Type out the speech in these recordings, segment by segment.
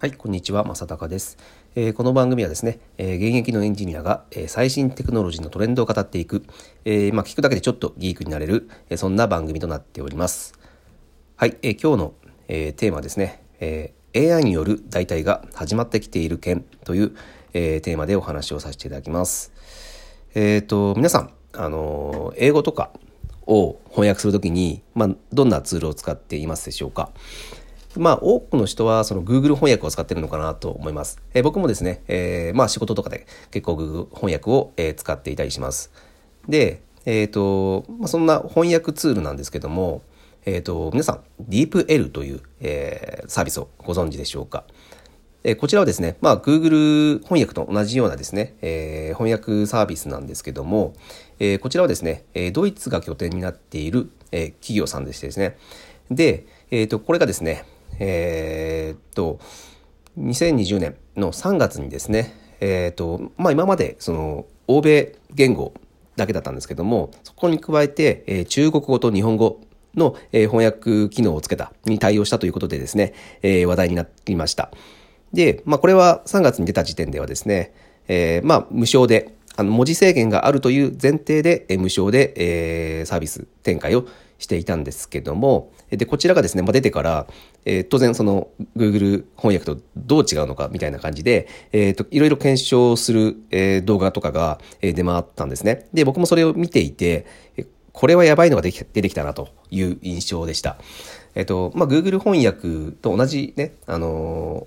はい、こんにちは、正隆です、えー、この番組はですね、えー、現役のエンジニアが、えー、最新テクノロジーのトレンドを語っていく、えまあ、聞くだけでちょっとギークになれる、えそんな番組となっております。はい、え今日の、えテーマですね、え AI による代替が始まってきている件という、えテーマでお話をさせていただきます。えっ、と、皆さん、あの英語とかを翻訳するときに、まあ、どんなツールを使っていますでしょうか？まあ、多くの人はその Google 翻訳を使ってるのかなと思います。えー、僕もですね、えー、まあ仕事とかで結構 Google 翻訳を、えー、使っていたりします。で、えっ、と、まあ、そんな翻訳ツールなんですけども、えっ、と、皆さん、DeepL という、えー、サービスをご存知でしょうか。え、こちらはですね、まあ、Google 翻訳と同じようなですね、えー、翻訳サービスなんですけども、え、こちらはですね、えドイツが拠点になっている、え企業さんでしてですね、で、えっ、と、これがですね、えー、っと、2020年の3月にですね、えー、っと、まあ今までその欧米言語だけだったんですけども、そこに加えて、えー、中国語と日本語の、え、翻訳機能をつけた、に対応したということでですね、え、話題になりました。で、まあこれは3月に出た時点ではですね、え、まあ無償で、あの文字制限があるという前提で、え、無償で、え、サービス展開をしていたんですけども、で、こちらがですね、まあ、出てから、えー、当然その Google 翻訳とどう違うのかみたいな感じで、えっ、ー、と、いろいろ検証する、えー、動画とかが、えー、出回ったんですね。で、僕もそれを見ていて、これはやばいのが出てきたなという印象でした。えっ、と、まあ、Google 翻訳と同じね、あの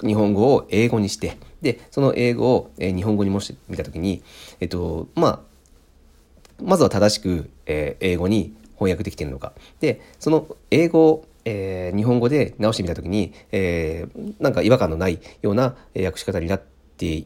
日本語を英語にして、で、その英語を、え日本語にもしてみたときに、えっ、と、まあ、まずは正しく、え英語に翻訳できているのか。で、その英語を、えー、日本語で直してみたときに、えー、なんか違和感のないような訳し方になって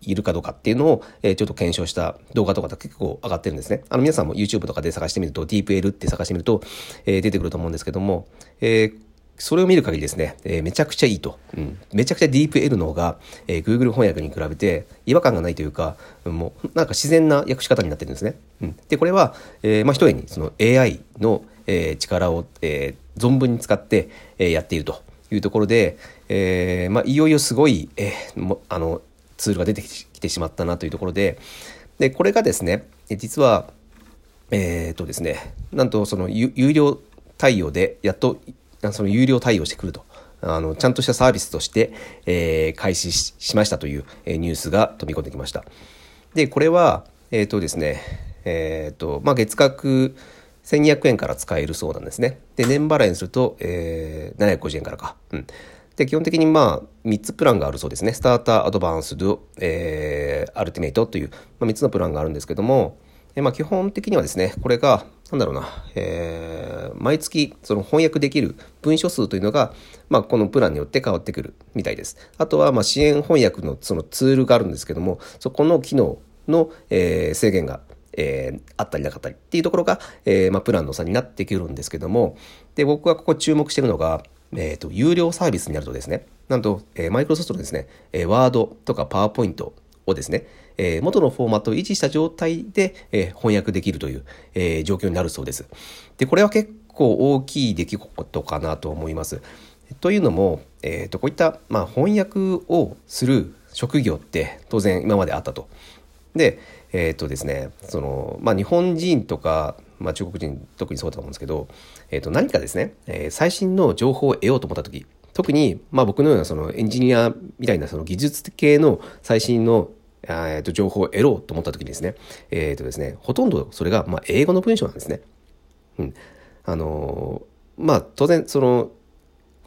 いるかどうかっていうのを、えー、ちょっと検証した動画とか結構上がってるんですね。あの皆さんも YouTube とかで探してみると DeepL って探してみると、えー、出てくると思うんですけども、えー、それを見る限りですね、えー、めちゃくちゃいいと。うん、めちゃくちゃ DeepL の方が、えー、Google 翻訳に比べて違和感がないというか、もうなんか自然な訳し方になってるんですね。うん、で、これは、えー、まあ、一重にその AI の、えー、力を、えー、存分に使って、えー、やっているというところで、えーまあ、いよいよすごい、えー、もあのツールが出てきてしまったなというところで、で、これがですね、実は、えっ、とですね、なんとその有料対応でやっとその有料対応してくると。あの、ちゃんとしたサービスとして、えー、開始しましたという、えー、ニュースが飛び込んできました。で、これは、えっ、ー、とですね、えっ、と、まあ、月額1200円から使えるそうなんですね。で、年払いにすると、えー、750円からか。うん。で、基本的にまあ、3つプランがあるそうですね。スターター、アドバンスド、えー、アルティメイトという、まあ、3つのプランがあるんですけども、えまあ、基本的にはですね、これが、なんだろうな、えー、毎月その翻訳できる文書数というのが、まあ、このプランによって変わってくるみたいです。あとは、まあ、支援翻訳のそのツールがあるんですけども、そこの機能の、えー、制限が、えー、あったりなかったりっていうところが、えー、まあ、プランの差になってくるんですけども、で、僕がここ注目してるのが、えっ、ー、と、有料サービスになるとですね、なんと、えー、マイクロソフトのですね、えー、ワードとかパワーポイントをですね、えー、元のフォーマットを維持した状態で、えー、翻訳できるという、えー、状況になるそうです。で、これは結構大きい出来事かなと思います。というのも、えーと、こういった、まあ、翻訳をする職業って当然今まであったと。で、えっ、とですね、その、まあ、日本人とか、まあ、中国人特にそうだと思うんですけど、えっ、と、何かですね、えー、最新の情報を得ようと思った時、特に、まあ、僕のようなそのエンジニアみたいなその技術系の最新のえー、と情報を得ろうと思った時にですね、えっ、ー、とですね、ほとんどそれが、まあ、英語の文章なんですね。うん。あのー、まあ、当然、その、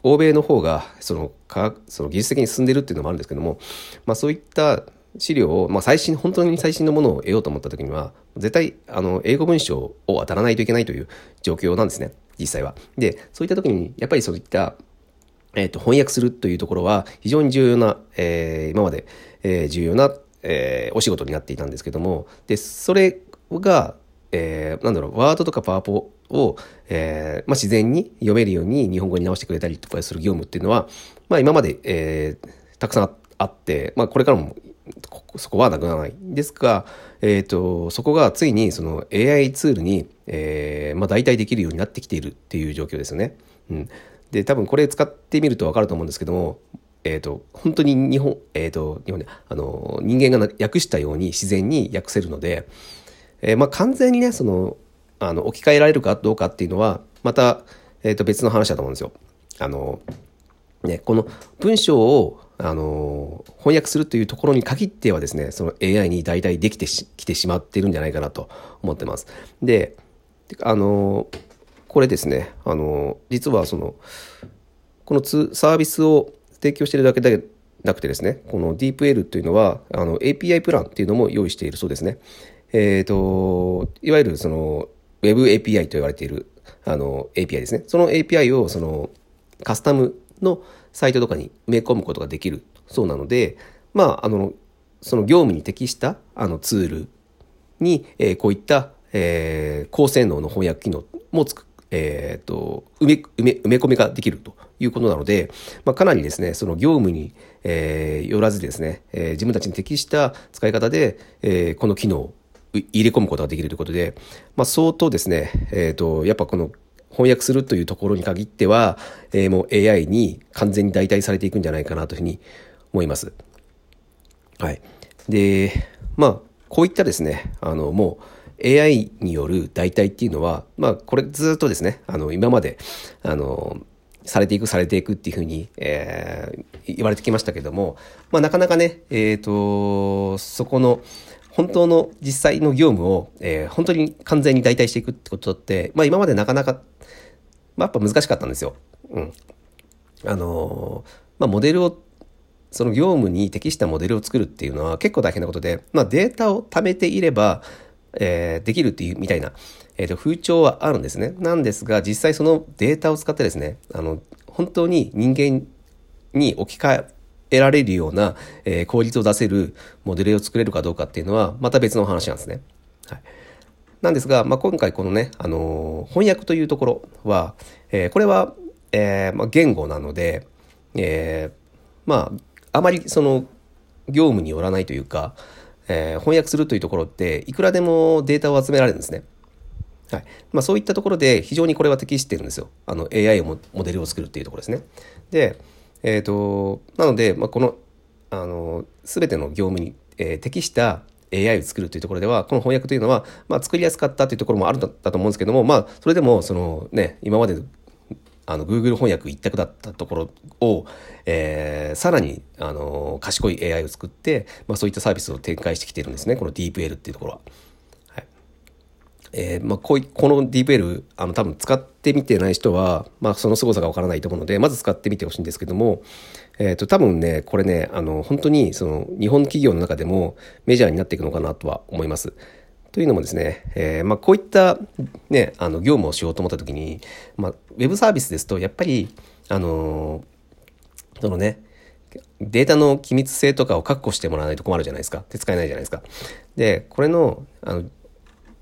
欧米の方が、その、科その技術的に進んでるっていうのもあるんですけども、まあ、そういった資料を、まあ、最新、本当に最新のものを得ようと思った時には、絶対、あの、英語文章を当たらないといけないという状況なんですね、実際は。で、そういった時に、やっぱりそういった、えっ、ー、と、翻訳するというところは、非常に重要な、えー、今まで、えー、重要なえー、お仕事になっていたんですけども、で、それが、えー、なんだろう、ワードとかパワポを、えー、まあ、自然に読めるように日本語に直してくれたりとかする業務っていうのは、まあ、今まで、えー、たくさんあって、まあ、これからもそこはなくならない。ですが、えっ、ー、と、そこがついにその AI ツールに、えー、まあ、代替できるようになってきているっていう状況ですよね。うん。で多分これ使ってみると分かると思うんですけどもえーと、本当に日本,、えーと、日本であの人間が訳したように自然に訳せるので、えー、まあ、完全にねそのあの置き換えられるかどうかっていうのはまた、えー、と別の話だと思うんですよ。あのね、この文章をあの翻訳するというところに限ってはですねその AI に代替できてきてしまっているんじゃないかなと思ってます。であのこれですねあの実はそのこのサービスを提供しているだけでなくてですねこの DeepL というのはあの API プランっていうのも用意しているそうですね。えっ、ー、といわゆるその Web API と言われているあの API ですね。その API をそのカスタムのサイトとかに埋め込むことができる。そうなので、まあ、あの、その業務に適したあのツールに、えー、こういった、えー、高性能の翻訳機能もつく、えーと、埋め埋め埋め込みができるということなので、まあ、かなりですねその業務に、えー、よらずですね、えー、自分たちに適した使い方で、えー、この機能を入れ込むことができるということで、まあ、相当ですね、えーとやっぱこの翻訳するというところに限っては、えー、もう AI に完全に代替されていくんじゃないかなというふうに思います。はい。で、まあ、こういったですね、あの、もう AI による代替っていうのは、まあ、これずっとですね、あの、今まで、あの、されていく、されていくっていうふうに、えー、言われてきましたけども、まあ、なかなかね、えっ、ー、と、そこの、本当の実際の業務を、えー、本当に完全に代替していくってことって、まあ今までなかなかまあ、やっぱ難しかったんですよ。うん。あのまあ、モデルをその業務に適したモデルを作るっていうのは結構大変なことで、まあ、データを貯めていれば、えー、できるっていうみたいな、えー、と風潮はあるんですね。なんですが実際そのデータを使ってですねあの本当に人間に置き換え得られるような、えー、効率を出せるモデルを作れるかどうかっていうのはまた別の話なんですね。はいなんですが、まあ、今回このね、あのー、翻訳というところは、えー、これは、えーまあ、言語なので、えー、まあ、あまりその業務によらないというか、えー、翻訳するというところっていくらでもデータを集められるんですね。はいまあ、そういったところで非常にこれは適してるんですよ。あの AI をモデルを作るっていうところですね。で、えっ、ー、と、なので、まあ、この、あの、すべての業務に、えー、適した AI を作るというところではこの翻訳というのは、まあ、作りやすかったというところもあるんだと思うんですけどもまあそれでもそのね今まであの Google 翻訳一択だったところを、えー、さらにあの賢い AI を作って、まあ、そういったサービスを展開してきているんですねこの DeepL っていうところは。えーまあ、こういこの DeepL あの多分使ってみてない人は、まあ、その凄さがわからないと思うのでまず使ってみてほしいんですけども、えっ、ー、と、多分ね、これね、あの、本当に、その、日本企業の中でもメジャーになっていくのかなとは思います。というのもですね、えー、まあ、こういった、ね、あの、業務をしようと思った時に、まあ、ウェブサービスですと、やっぱり、あのそのね、データの機密性とかを確保してもらわないと困るじゃないですか。で、使えないじゃないですか。で、これの、あの、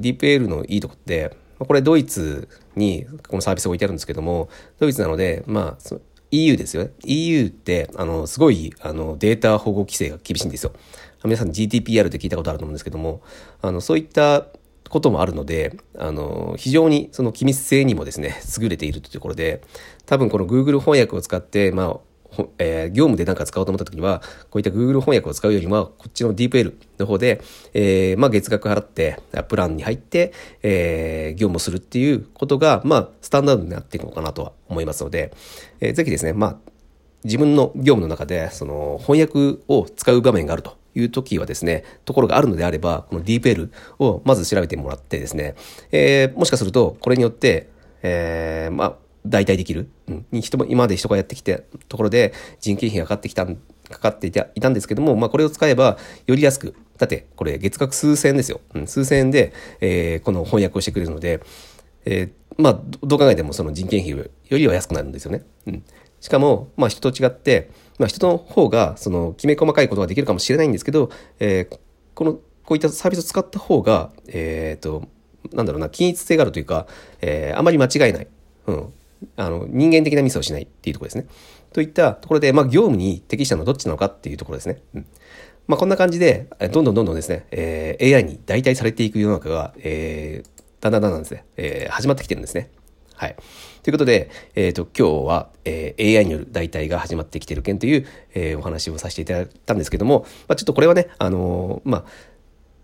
DeepL のいいとこって、これドイツにこのサービスを置いてあるんですけども、ドイツなので、まあ、EU ですよね。EU って、あの、すごい、あの、データ保護規制が厳しいんですよ。皆さん GDPR って聞いたことあると思うんですけども、あの、そういったこともあるので、あの、非常にその機密性にもですね、優れているというところで、多分この Google 翻訳を使って、まあ、えー、業務で何か使おうと思った時には、こういった Google 翻訳を使うよりも、こっちの DeepL の方で、えー、まあ月額払って、プランに入って、えー、業務をするっていうことが、まあ、スタンダードになっていくのかなとは思いますので、えー、ぜひですね、まあ、自分の業務の中で、その翻訳を使う場面があるという時はですね、ところがあるのであれば、この DeepL をまず調べてもらってですね、えー、もしかすると、これによって、えー、まあ、代替できる、うん、人も今まで人がやってきたところで人件費がかかってきたかかっていたいたんですけども、まあ、これを使えばより安くだってこれ月額数千円ですよ、うん、数千円で、えー、この翻訳をしてくれるので、えー、まあどう考えてもその人件費よりは安くなるんですよね。うん、しかも、まあ、人と違って、まあ、人の方がそのきめ細かいことができるかもしれないんですけど、えー、このこういったサービスを使った方が、えっ、ー、となんだろうな均一性があるというか、えー、あまり間違いない。うんあの、人間的なミスをしないっていうところですね。といったところで、まあ、業務に適したのはどっちなのかっていうところですね。うん。まあ、こんな感じで、どんどんどんどんですね、えー、AI に代替されていく世の中が、えー、だんだんだんだんですね、えー、始まってきてるんですね。はい。ということで、えっ、ー、と、今日は、えー、AI による代替が始まってきてる件という、えー、お話をさせていただいたんですけども、まあ、ちょっとこれはね、あのまあ、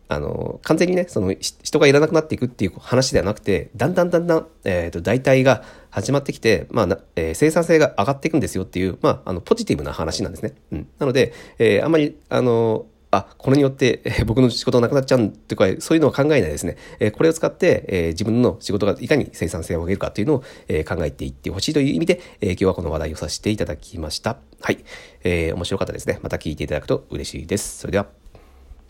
あの、完全にね、その、人がいらなくなっていくっていう話ではなくて、だんだんだんだん、えっ、ー、と、代替が始まってきて、まあ、えー、生産性が上がっていくんですよっていう、まあ、あの、ポジティブな話なんですね。うん。なので、えー、あんまり、あの、あ、これによって、え僕の仕事なくなっちゃうんとか、そういうのを考えないですね。えこれを使って、え自分の仕事がいかに生産性を上げるかというのを、え考えていってほしいという意味で、え今日はこの話題をさせていただきました。はい。えー、面白かったですね。また聞いていただくと嬉しいです。それでは。